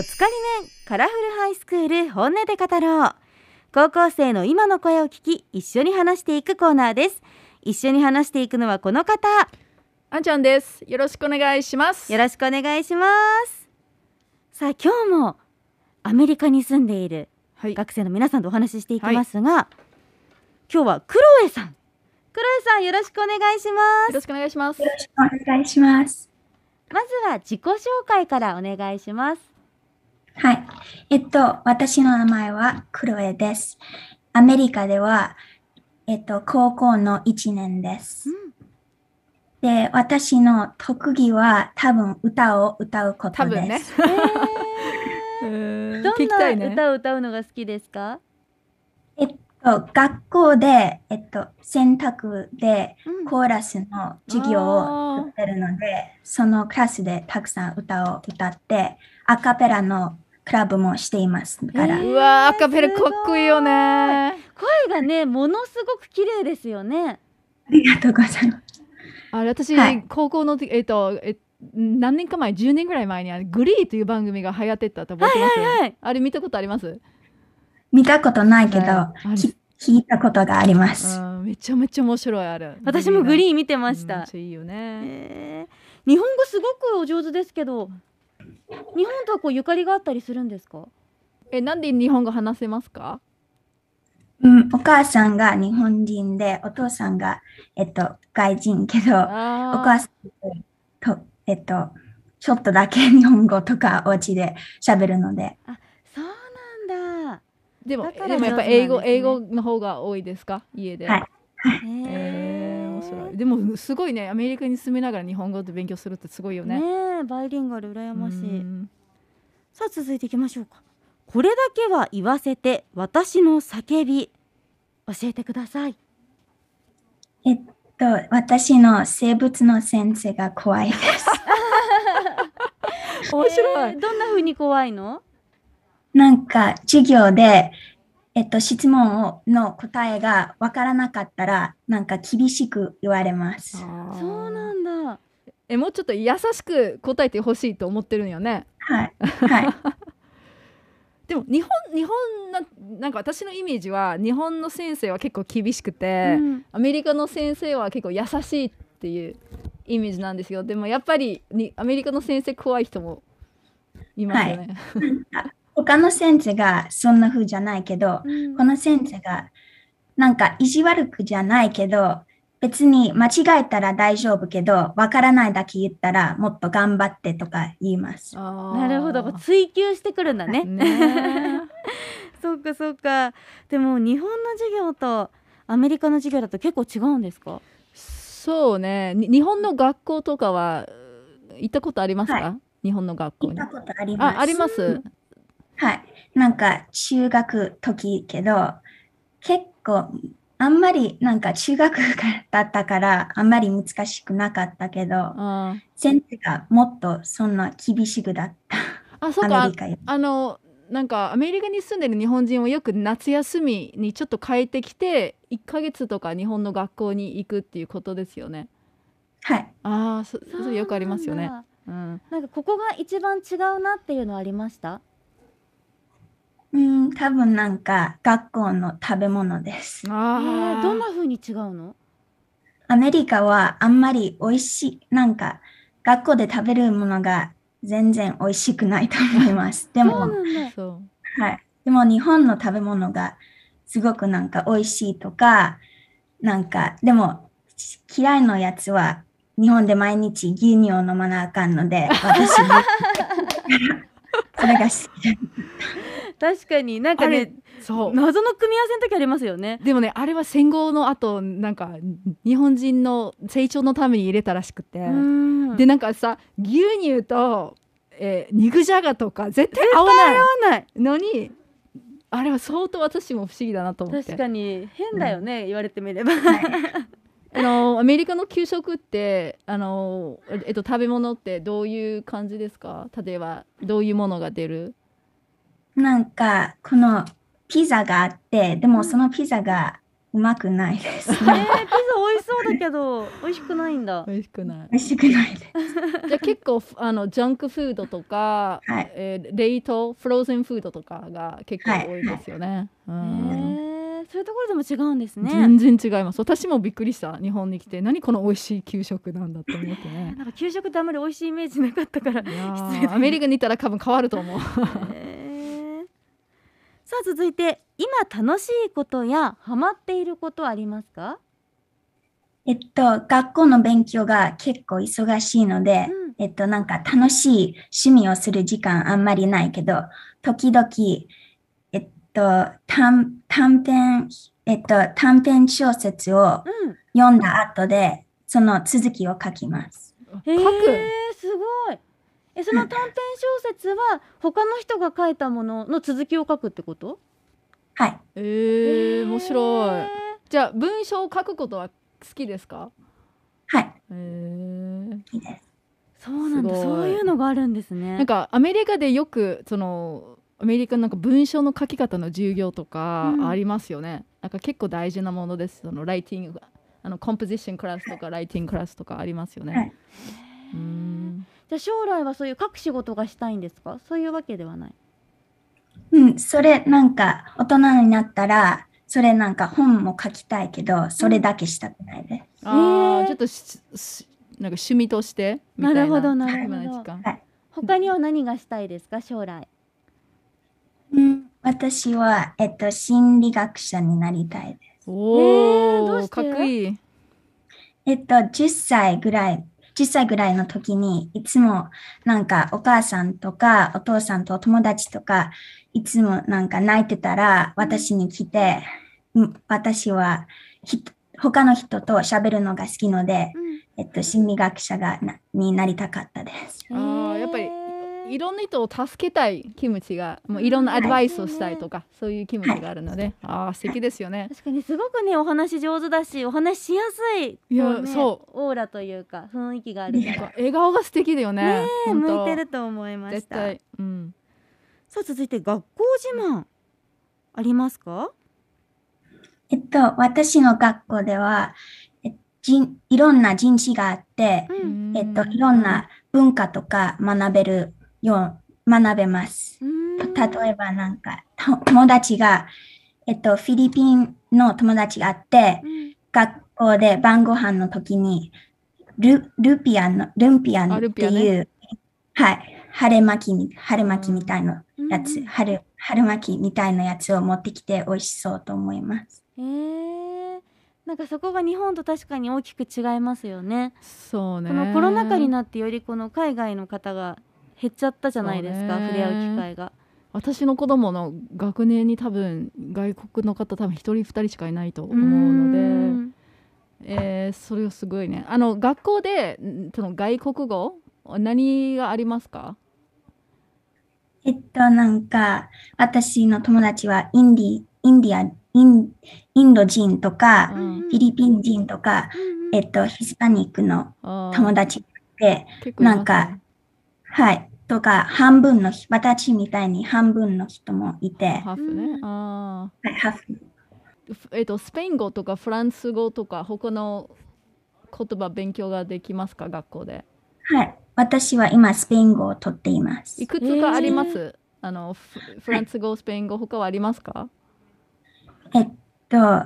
おつかり面カラフルハイスクール本音で語ろう高校生の今の声を聞き一緒に話していくコーナーです一緒に話していくのはこの方あんちゃんです。よろしくお願いします。よろしくお願いしますさあ今日もアメリカに住んでいるはい。学生の皆さんとお話ししていきますが、今日はクロエさんクロエさんよろしくお願いしますよろしくお願いしますよ。ろしくお願いします。まずは自己紹介からお願いしますはい。えっと、私の名前はクロエです。アメリカでは、えっと、高校の1年です。で、私の特技は多分歌を歌うことです。多分ね。うーんどんな。歌を歌うのが好きですか、えっと、学校で、えっと、選択でうんコーラスの授業を取ってるので、そのクラスでたくさん歌を歌って、アカペラのクラブもしていますから。えーうわーアカペラかっこいいよね。声がねものすごく綺麗ですよね。ありがとうございます。あれ私、はい。高校の時えっとえ何年か前10年ぐらい前にあのグリーという番組が流行ってたと覚えてます、はいはいあれ見たことあります？見たことないけど、はい。聞いたことがあります。うんめちゃめちゃ面白いあれ。私もグリー見てまました、いいよね、へー日本語すごくお上手ですけど日本とはこうゆかりがあったりするんですか？えなんで日本語話せますか？うん、お母さんが日本人で、お父さんが、えっと、外人けど、おあ母さんと、えっと、ちょっとだけ日本語とかお家で喋るので、そうなんだ。でもだからでもやっぱ英語、英語の方が多いですか？家で。はい。えー、面白い。でもすごいねアメリカに住みながら日本語で勉強するってすごいよね。ねえバイリンガル羨ましい。うん。さあ続いていきましょうか。これだけは言わせて私の叫び教えてください。えっと、私の生物の先生が怖いです。面白い、えーどんな風に怖いの？なんか、授業で、えっと、質問をの答えがわからなかったら、なんか厳しく言われます。そうなんだえもうちょっと優しく答えてほしいと思ってるんよねはい。はい。でも日本日本ななんか私のイメージは日本の先生は結構厳しくて、うんアメリカの先生は結構優しいっていうイメージなんですよでもやっぱりにアメリカの先生怖い人もいますよね、他の先生がそんな風じゃないけど、うん。この先生がなんか意地悪くじゃないけど、別に間違えたら大丈夫けど、わからないだけ言ったらもっと頑張ってとか言います。なるほど。追求してくるんだね。ね。そうかそうか。でも日本の授業とアメリカの授業だと結構違うんですか？そうね。に日本の学校とかは行ったことありますか、は日本の学校に。行ったことあります。あありますはい。なんか中学時けど、結構あんまりなんか中学だったからあんまり難しくなかったけど、あー先生がもっとそんな厳しくだった。あそうかアメリカよりあのなんかアメリカに住んでる日本人はよく夏休みにちょっと帰ってきて1ヶ月とか日本の学校に行くっていうことですよね。はい。ああそそれよくありますよね。うん、なんかここが一番違うなっていうのはありました？うん、多分なんか学校の食べ物です。えあーあどんな風に違うの？アメリカはあんまり美味しい、なんか学校で食べるものが全然美味しくないと思います。でも、はい。でも日本の食べ物がすごくなんか美味しいとか、なんか、でも嫌いなやつは日本で毎日牛乳を飲まなあかんので、私、それが好きです。確かになんかねそう。謎の組み合わせの時ありますよね。でもねあれは戦後の後なんか日本人の成長のために入れたらしくて、うん。でなんかさ牛乳と、えー肉じゃがとか絶対合わない。合わない。のにあれは相当私も不思議だなと思って。確かに変だよね、言われてみれば。あのアメリカの給食ってあの、えっと、食べ物ってどういう感じですか？例えばどういうものが出る？なんか、このピザがあって、でもそのピザがうまくないですえー、ピザ美味しそうだけど美味しくないんだ。美味しくない。美味しくないです。じゃあ結構あのジャンクフードとか、はい。えー冷凍フローズンフードとかが結構多いですよね。うへん。えそういうところでも違うんですね。全然違います。私もびっくりした。日本に来て何この美味しい給食なんだと思ってね。なんか給食ってあんまり美味しいイメージなかったからアメリカに行ったら多分変わると思う。さあ続いて今楽しいことやハマっていることありますか？えっと、学校の勉強が結構忙しいので、うん。えっと、なんか楽しい趣味をする時間あんまりないけど、時々、えっと、短短編、えっと、短編小説をうん。読んだ後で、その続きを書きます。書く？えその短編小説は他の人が書いたものの続きを書くってこと？はい。えー、面白いへ。じゃあ文章を書くことは好きですか？はい。えーいいです。そうなんだそういうのがあるんですねなんかアメリカでよくそのアメリカのなんか文章の書き方の授業とかうんありますよね。なんか結構大事なものです。そのライティングあのコンポジションクラスとかライティングクラスとかありますよね。はいうんじゃあ将来はそういう書く仕事がしたいんですか？そういうわけではない。うん、それなんか大人になったら、それなんか本も書きたいけど、それだけしたくないです。あへー。あちょっとししなんか趣味としてみたいななるほどなるほ暇ど時間。はい。他には何がしたいですか？将来。うん、私は、えっと、心理学者になりたいです。おお、えーどうして？かっこいい。えっと、10歳ぐらい、10歳ぐらいの時に、いつもなんかお母さんとかお父さんとお友達とか、いつもなんか泣いてたら、私に来て、うん私はひ他の人と喋るのが好きので、えっと、心理学者がなになりたかったです。あーやっぱりいろんな人を助けたい気持ちが、もういろんなアドバイスをしたいとか、そういう気持ちがあるので、ああ素敵ですよね。確かにすごくねお話上手だしお話しやすいいやそう。オーラというか雰囲気がある。から笑顔が素敵だよね。ね向いてると思いました。絶対。うん。さあ続いて学校自慢ありますか？えっと、私の学校では、え人いろんな人種があって、うん。えっと、いろんな文化とか学べるよう、学べます。うん。例えばなんか、と友達が、えっと、フィリピンの友達があって、うん。学校で晩ご飯の時に、ル、ルピアンの、ルンピアンっていう、はい、晴れ巻きみ、晴れ巻きみたいなやつ、うん。春、春巻きみたいなやつを持ってきて美味しそうと思います。へえなんかそこが日本と確かに大きく違いますよね。そうね。このコロナ禍になってよりこの海外の方が減っちゃったじゃないですか触れ合う機会が。私の子供の学年に多分外国の方多分一人二人しかいないと思うので。ん。えー、それはすごいね。あの学校でんその外国語何がありますか？えっと、なんか、私の友達はインディ、 India、イン、インド人とか、うん。フィリピン人とか、うんえっと、ヒスパニックの友達で、ね。なんか、はい、とか、半分の人、私みたいに半分の人もいて、ハーフね。うんあはい、ハーフ。えっ、とスペイン語とかフランス語とか他の言葉勉強ができますか？学校で？はい、私は今スペイン語を取っていますい。くつかあります？あのフフランス語、スペイン語他はありますか？えっと、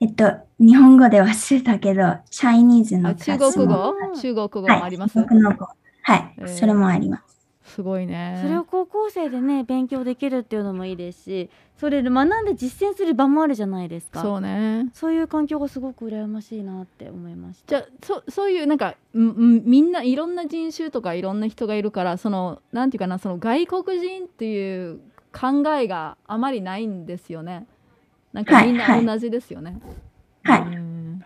えっと、日本語で忘れたけど、チャイニーズの中国語？うん？中国語もはい、あります？中国の語。はい、えーそれもあります。すごいね。それを高校生でね勉強できるっていうのもいいですしそれで学んで実践する場もあるじゃないですかそうね。そういう環境がすごく羨ましいなって思いましたじゃあそそういうなんかんんみんないろんな人種とかいろんな人がいるからそのなんていうかなその外国人っていう考えがあまりないんですよね。なんかみんなはいはい同じですよね。はいうん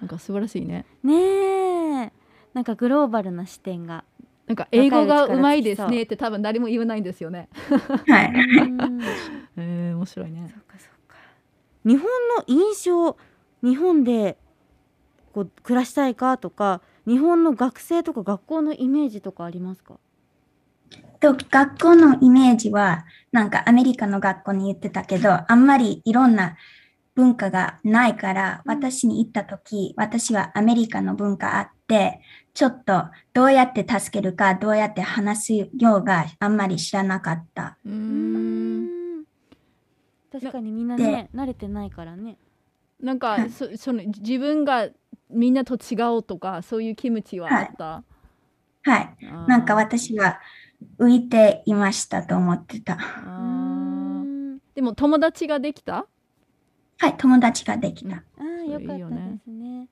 なんか素晴らしいね。ねえなんかグローバルな視点がなんか英語がうまいですねって多分誰も言わないんですよね。はい。うん えー、面白いねそ。うかそうか日本の印象日本でこう暮らしたいかとか日本の学生とか学校のイメージとかありますか？と学校のイメージは、なんかアメリカの学校に言ってたけど、あんまりいろんな文化がないから、私に行った時、私はアメリカの文化あって、ちょっとどうやって助けるか、どうやって話すようがあんまり知らなかった。うん。ん。確かにみんなね慣れてないからね。なんかはい。そその自分がみんなと違うとかそういう気持ちはあった、はい。あー。なんか私は浮いていましたと思ってた。でも友達ができた？はい、友達ができた。ああよかったですね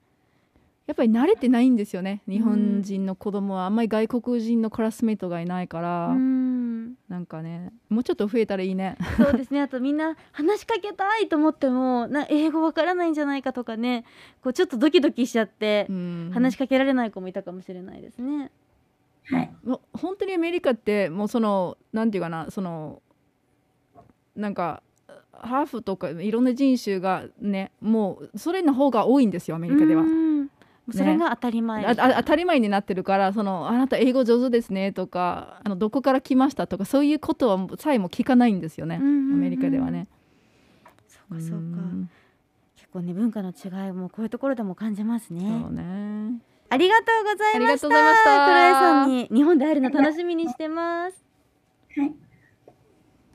やっぱり慣れてないんですよね。日本人の子供はあんまり外国人のクラスメートがいないから、うん。なんかねもうちょっと増えたらいいね。そうですね。あとみんな話しかけたいと思ってもな英語わからないんじゃないかとかねこうちょっとドキドキしちゃってうん。話しかけられない子もいたかもしれないですね。はい。もう本当にアメリカってもうそのなんていうかなそのなんかハーフとかいろんな人種がねもうそれの方が多いんですよアメリカでは。う。んそれが当たり前、ああ当たり前になってるからそのあなた英語上手ですねとかあのどこから来ましたとかそういうことはさえも聞かないんですよね、うんうんうんアメリカではね。そうかそうか。ん。結構ね文化の違いもこういうところでも感じますね。そうね。ありがとうございました。ありがとうございました。黒江さんに日本で会えるの楽しみにしてます。はい。